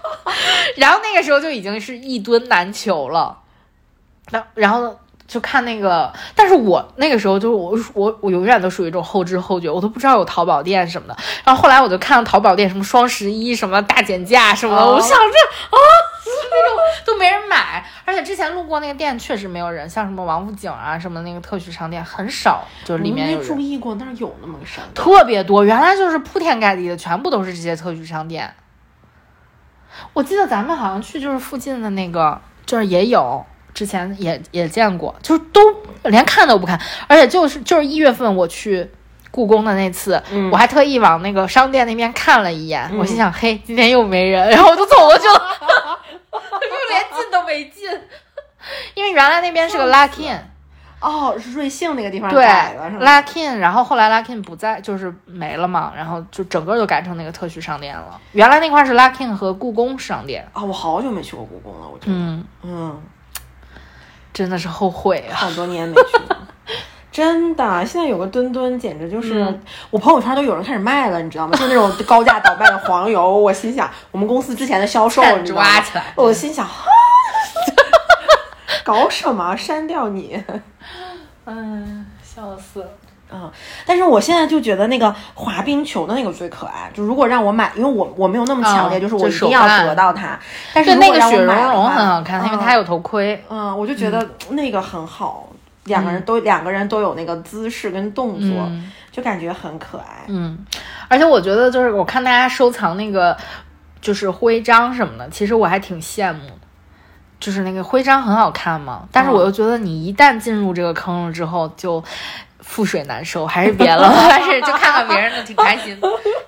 然后那个时候就已经是一吨难求了。然然后就看那个，但是我那个时候就是我我我永远都属于一种后知后觉，我都不知道有淘宝店什么的。然后后来我就看到淘宝店什么双十一什么大减价什么的，我想着啊。那种都没人买，而且之前路过那个店确实没有人，像什么王府井啊什么那个特许商店很少，就是里面没注意过那儿有那么个商店，特别多，原来就是铺天盖地的，全部都是这些特许商店。我记得咱们好像去就是附近的那个，就是也有，之前也也见过，就是都连看都不看，而且就是就是一月份我去故宫的那次，我还特意往那个商店那边看了一眼，我心想嘿，今天又没人，然后我就走过去了。就连进都没进，因为原来那边是个 Luckin，哦，是瑞幸那个地方改了是吧？Luckin，然后后来 Luckin 不在，就是没了嘛，然后就整个就改成那个特许商店了。原来那块是 Luckin 和故宫商店。啊，我好久没去过故宫了，我觉得，嗯。嗯，真的是后悔啊，好多年没去了。真的，现在有个墩墩，简直就是我朋友圈都有人开始卖了，你知道吗？就那种高价倒卖的黄油。我心想，我们公司之前的销售，你知道吗？我心想，搞什么？删掉你！嗯，笑死了。嗯，但是我现在就觉得那个滑冰球的那个最可爱。就如果让我买，因为我我没有那么强烈，就是我一定要得到它。但是那个雪融融很好看，因为它有头盔。嗯，我就觉得那个很好。两个人都两个人都有那个姿势跟动作，就感觉很可爱。嗯，而且我觉得就是我看大家收藏那个就是徽章什么的，其实我还挺羡慕的。就是那个徽章很好看嘛，但是我又觉得你一旦进入这个坑了之后，就覆水难收，还是别了，还是就看看别人的挺开心。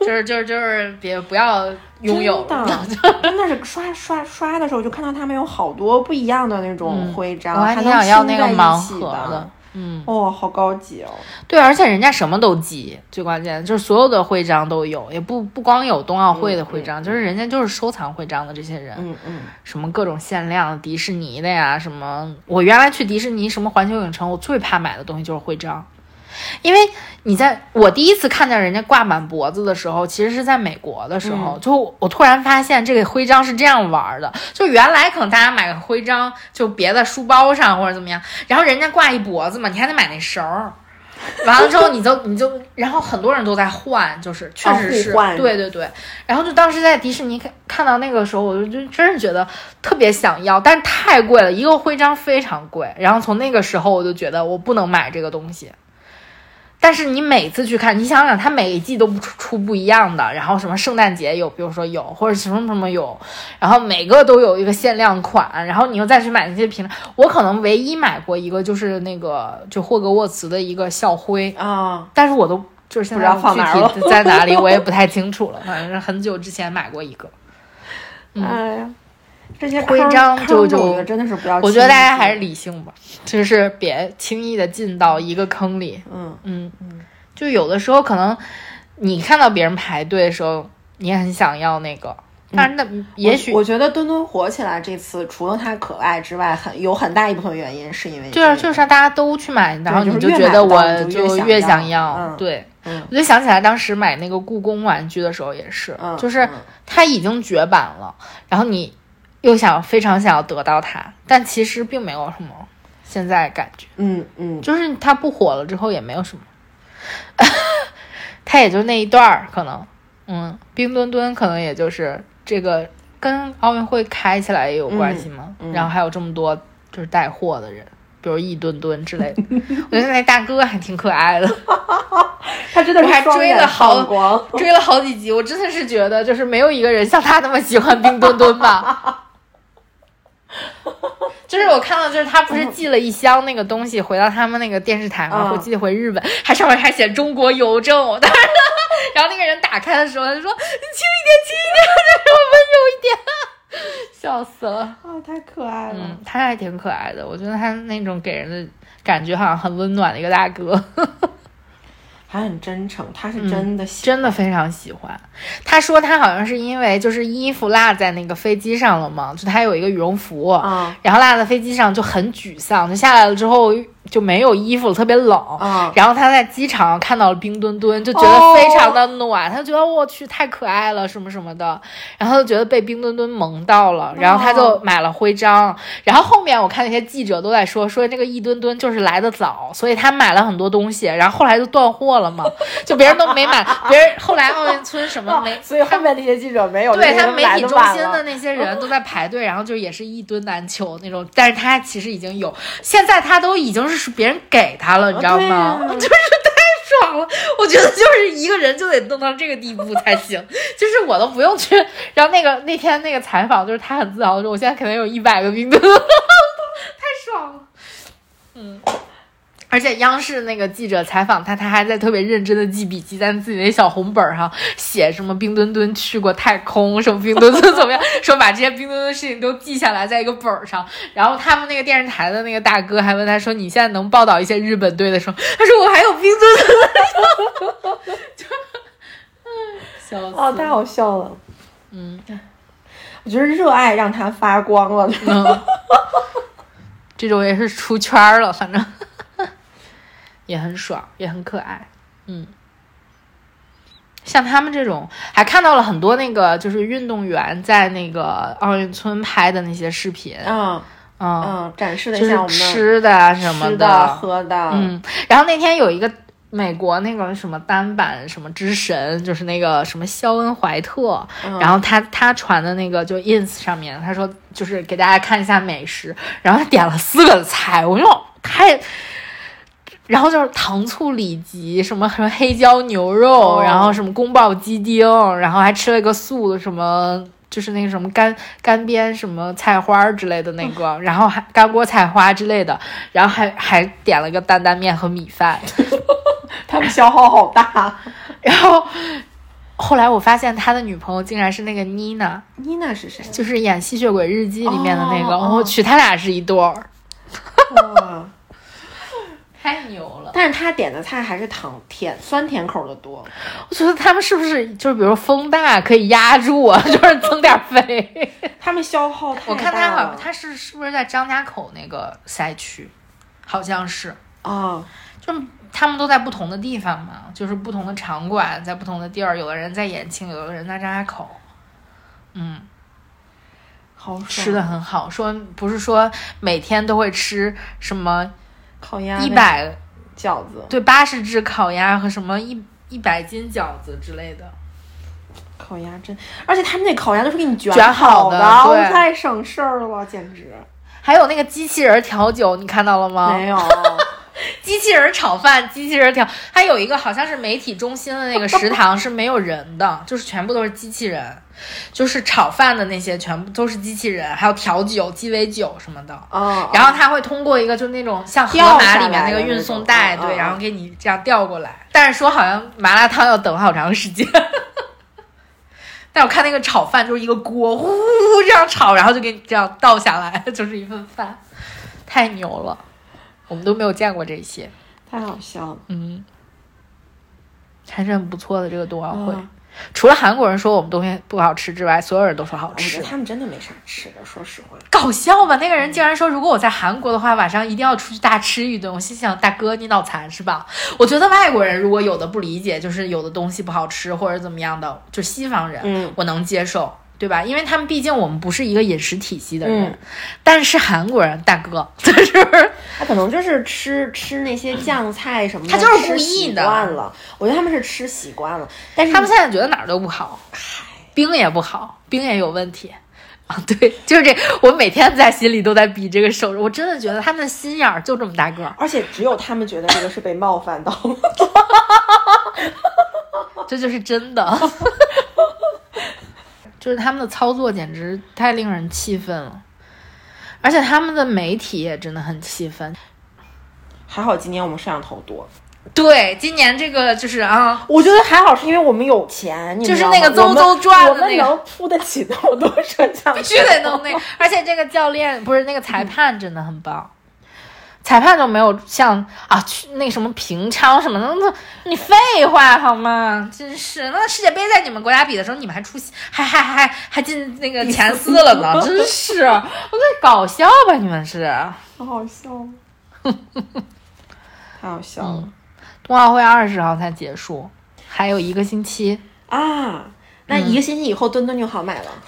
就是就是就是别不要拥有，真的是刷刷刷的时候就看到他们有好多不一样的那种徽章，我还挺想要那个盲盒的。嗯，哦，好高级哦。对，而且人家什么都集，最关键就是所有的徽章都有，也不不光有冬奥会的徽章，就是人家就是收藏徽章的这些人。嗯嗯，什么各种限量迪士尼的呀，什么我原来去迪士尼什么环球影城，我最怕买的东西就是徽章。因为你在我第一次看见人家挂满脖子的时候，其实是在美国的时候，就我突然发现这个徽章是这样玩的。就原来可能大家买个徽章就别在书包上或者怎么样，然后人家挂一脖子嘛，你还得买那绳儿。完了之后你就你就，然后很多人都在换，就是确实是，对对对。然后就当时在迪士尼看看到那个时候，我就就真是觉得特别想要，但是太贵了，一个徽章非常贵。然后从那个时候我就觉得我不能买这个东西。但是你每次去看，你想想，它每一季都不出出不一样的，然后什么圣诞节有，比如说有，或者什么什么有，然后每个都有一个限量款，然后你又再去买那些瓶，我可能唯一买过一个就是那个就霍格沃茨的一个校徽啊，但是我都就是不知道放哪了，在哪里我也不太清楚了，反正是很久之前买过一个。哎呀。这些徽章就就真的是不要，我觉得大家还是理性吧，就是别轻易的进到一个坑里。嗯嗯嗯，就有的时候可能你看到别人排队的时候，你也很想要那个，但是那也许我觉得墩墩火起来这次，除了它可爱之外，很有很大一部分原因是因为就是就是大家都去买，然后你就觉得我就越想要。对，嗯，我就想起来当时买那个故宫玩具的时候也是，就是它已经绝版了，然后你。又想非常想要得到它，但其实并没有什么现在感觉，嗯嗯，就是他不火了之后也没有什么，他也就那一段儿可能，嗯，冰墩墩可能也就是这个跟奥运会开起来也有关系嘛，然后还有这么多就是带货的人，比如一墩墩之类的，我觉得那大哥还挺可爱的，他真的是还追了好，追了好几集，我真的是觉得就是没有一个人像他那么喜欢冰墩墩吧。就是我看到，就是他不是寄了一箱那个东西回到他们那个电视台嘛，或寄回日本，还上面还写中国邮政。当然后那个人打开的时候，他就说：“你轻一点，轻一点，让我温柔一点。”笑死了啊，太可爱了。嗯，他还挺可爱的，我觉得他那种给人的感觉好像很温暖的一个大哥。还很真诚，他是真的喜，真的非常喜欢。他说他好像是因为就是衣服落在那个飞机上了嘛，就他有一个羽绒服，然后落在飞机上就很沮丧，就下来了之后。就没有衣服了，特别冷。然后他在机场看到了冰墩墩，就觉得非常的暖。他觉得我去太可爱了，什么什么的。然后就觉得被冰墩墩萌到了。然后他就买了徽章。然后后面我看那些记者都在说，说那个一墩墩就是来的早，所以他买了很多东西。然后后来就断货了嘛，就别人都没买。别人后来奥运村什么没，所以后面那些记者没有。对他媒体中心的那些人都在排队，然后就也是一墩难求那种。但是他其实已经有，现在他都已经是。是别人给他了，你知道吗？就是太爽了，我觉得就是一个人就得弄到这个地步才行，就是我都不用去。然后那个那天那个采访，就是他很自豪的说：“我现在可能有一百个冰墩，太爽了。”嗯。而且央视那个记者采访他，他还在特别认真的记笔记，在自己那小红本上写什么冰墩墩去过太空，什么冰墩墩 怎么样，说把这些冰墩墩的事情都记下来在一个本上。然后他们那个电视台的那个大哥还问他说：“你现在能报道一些日本队的时候？”他说：“我还有冰墩墩。”就，笑死！哦，太好笑了。嗯，我觉得热爱让他发光了。这种也是出圈了，反正。也很爽，也很可爱，嗯，像他们这种，还看到了很多那个就是运动员在那个奥运村拍的那些视频，嗯。嗯，展示的像吃的啊什么的，喝的，嗯，然后那天有一个美国那个什么单板什么之神，就是那个什么肖恩怀特，然后他他传的那个就 ins 上面，他说就是给大家看一下美食，然后他点了四个菜，我说太。然后就是糖醋里脊，什么 什么黑椒牛肉，然后什么宫保鸡丁，然后还吃了一个素的，什么就是那个什么干干煸什么菜花之类的那个，然后还干锅菜花之类的，然后还还点了个担担面和米饭，他们消耗好大。然后后来我发现他的女朋友竟然是那个妮娜，妮娜是谁？就是演《吸血鬼日记》里面的那个。我去，他俩是一对儿。太牛了！但是他点的菜还是糖甜酸甜口的多。我觉得他们是不是就是比如风大可以压住啊，就是增点肥？他们消耗太大。我看他好像他是是不是在张家口那个赛区？好像是啊，就他们都在不同的地方嘛，就是不同的场馆，在不同的地儿。有的人在延庆，有的人在张家口。嗯，好吃的很好。说不是说每天都会吃什么？烤鸭一百饺子，对，八十只烤鸭和什么一一百斤饺子之类的。烤鸭真，而且他们那烤鸭都是给你卷好的，太省事儿了，简直。还有那个机器人调酒，你看到了吗？没有。机器人炒饭，机器人调，还有一个好像是媒体中心的那个食堂是没有人的，就是全部都是机器人，就是炒饭的那些全部都是机器人，还有调酒、鸡尾酒什么的。哦。然后他会通过一个就那种像河马里面那个运送带，对，然后给你这样调过来。但是说好像麻辣烫要等好长时间。但我看那个炒饭就是一个锅，呼这样炒，然后就给你这样倒下来，就是一份饭，太牛了。我们都没有见过这些，太好笑了。嗯，还是很不错的这个冬奥会。除了韩国人说我们东西不好吃之外，所有人都说好吃。他们真的没啥吃的，说实话。搞笑吧？那个人竟然说，如果我在韩国的话，晚上一定要出去大吃一顿。我心想，大哥，你脑残是吧？我觉得外国人如果有的不理解，就是有的东西不好吃或者怎么样的，就西方人，嗯，我能接受。对吧？因为他们毕竟我们不是一个饮食体系的人，但是韩国人大哥，他是他可能就是吃吃那些酱菜什么的，他就是故意的。惯了，我觉得他们是吃习惯了，但是他们现在觉得哪儿都不好，冰也不好，冰也有问题啊。对，就是这，我每天在心里都在比这个手我真的觉得他们的心眼儿就这么大个儿，而且只有他们觉得这个是被冒犯到了，这就是真的。就是他们的操作简直太令人气愤了，而且他们的媒体也真的很气愤。还好今年我们摄像头多。对，今年这个就是啊，我觉得还好，是因为我们有钱，就是那个邹邹转的那个，能付得起那么多摄像头，必须得弄那个。而且这个教练不是那个裁判真的很棒。裁判都没有像啊去那什么平昌什么的，那你废话好吗？真是，那世界杯在你们国家比的时候，你们还出席，还还还还进那个前四了呢，真是，我在搞笑吧？你们是？好好笑，太好笑了。冬奥会二十号才结束，还有一个星期啊，那一个星期以后墩墩就好买了。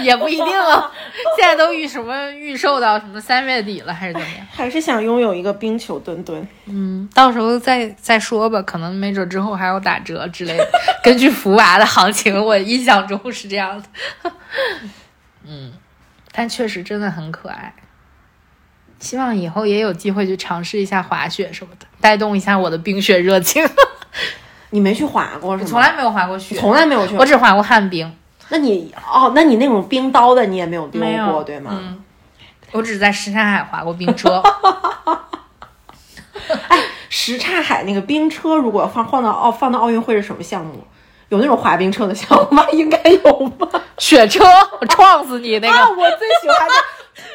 也不一定啊，现在都预什么预售到什么三月底了，还是怎么样？还是想拥有一个冰球墩墩？嗯，到时候再再说吧，可能没准之后还有打折之类的。根据福娃的行情，我印象中是这样的。嗯，但确实真的很可爱。希望以后也有机会去尝试一下滑雪什么的，带动一下我的冰雪热情。你没去滑过是吗？从来没有滑过雪，从来没有去，我只滑过旱冰。那你哦，那你那种冰刀的你也没有丢过对吗？嗯，我只在什刹海滑过冰车。哎，什刹海那个冰车如果放放到奥放到奥运会是什么项目？有那种滑冰车的项目吗？应该有吧？雪车，我撞死你那个！啊，我最喜欢的，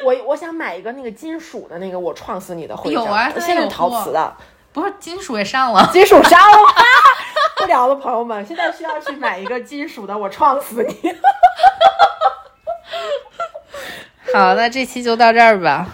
我我想买一个那个金属的那个，我撞死你的徽章。有啊，现在陶瓷的，不是金属也上了，金属上了。不聊了，朋友们，现在需要去买一个金属的，我撞死你！好，那这期就到这儿吧。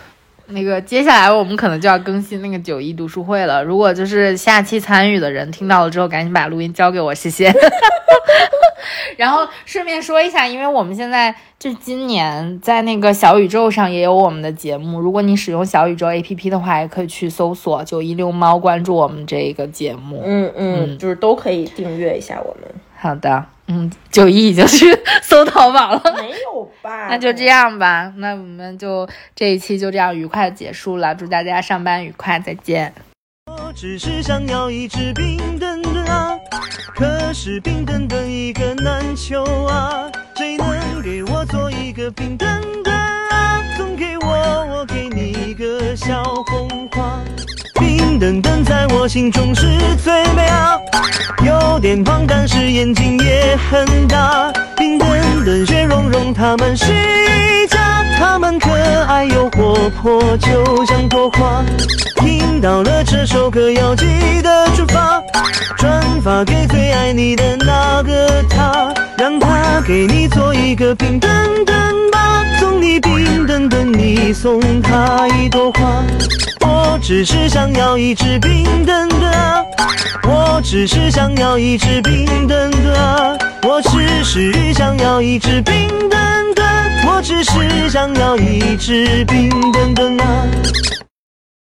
那个接下来我们可能就要更新那个九一读书会了。如果就是下期参与的人听到了之后，赶紧把录音交给我，谢谢。然后顺便说一下，因为我们现在就今年在那个小宇宙上也有我们的节目。如果你使用小宇宙 APP 的话，也可以去搜索“九一遛猫”，关注我们这个节目。嗯嗯，就是都可以订阅一下我们。好的，嗯，九一已经去 搜淘宝了，没有吧？那就这样吧，那我们就这一期就这样愉快结束了，祝大家上班愉快，再见。我只是想要一只冰墩墩啊，可是冰墩墩一个难求啊，谁能给我做一个冰墩墩冰墩墩在我心中是最美啊，有点胖，但是眼睛也很大。冰墩墩、雪融融，他们是一家，他们可爱又活泼，就像朵花。听到了这首歌，要记得转发，转发给最爱你的那个他，让他给你做一个冰墩墩吧，送你冰墩墩，你送他一朵花。我只是想要一只冰墩墩，我只是想要一只冰墩墩，我只是想要一只冰墩墩，我只是想要一只冰墩墩啊。